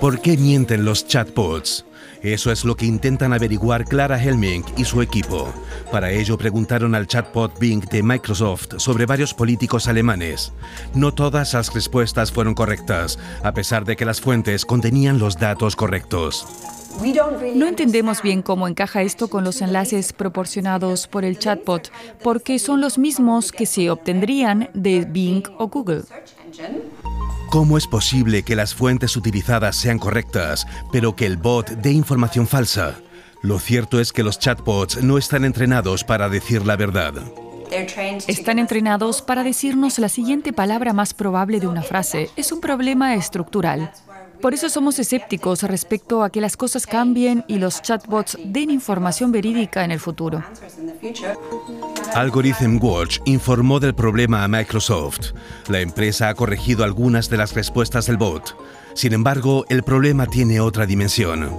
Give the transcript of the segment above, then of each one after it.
¿Por qué mienten los chatbots? Eso es lo que intentan averiguar Clara Helming y su equipo. Para ello preguntaron al chatbot Bing de Microsoft sobre varios políticos alemanes. No todas las respuestas fueron correctas, a pesar de que las fuentes contenían los datos correctos. No entendemos bien cómo encaja esto con los enlaces proporcionados por el chatbot, porque son los mismos que se obtendrían de Bing o Google. ¿Cómo es posible que las fuentes utilizadas sean correctas, pero que el bot dé información falsa? Lo cierto es que los chatbots no están entrenados para decir la verdad. Están entrenados para decirnos la siguiente palabra más probable de una frase. Es un problema estructural. Por eso somos escépticos respecto a que las cosas cambien y los chatbots den información verídica en el futuro. Algorithm Watch informó del problema a Microsoft. La empresa ha corregido algunas de las respuestas del bot. Sin embargo, el problema tiene otra dimensión.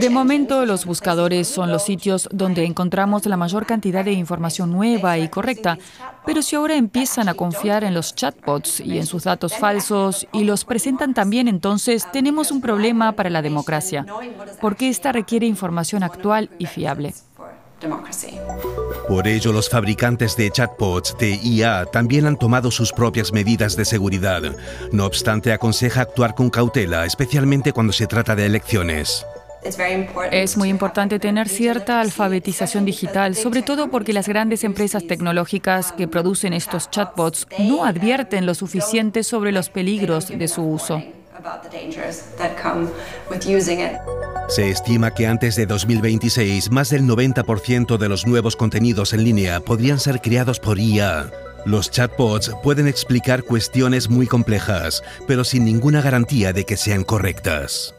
De momento, los buscadores son los sitios donde encontramos la mayor cantidad de información nueva y correcta. Pero si ahora empiezan a confiar en los chatbots y en sus datos falsos y los presentan también, entonces tenemos un problema para la democracia, porque esta requiere información actual y fiable. Por ello, los fabricantes de chatbots de IA también han tomado sus propias medidas de seguridad. No obstante, aconseja actuar con cautela, especialmente cuando se trata de elecciones. Es muy importante tener cierta alfabetización digital, sobre todo porque las grandes empresas tecnológicas que producen estos chatbots no advierten lo suficiente sobre los peligros de su uso. Se estima que antes de 2026 más del 90% de los nuevos contenidos en línea podrían ser creados por IA. Los chatbots pueden explicar cuestiones muy complejas, pero sin ninguna garantía de que sean correctas.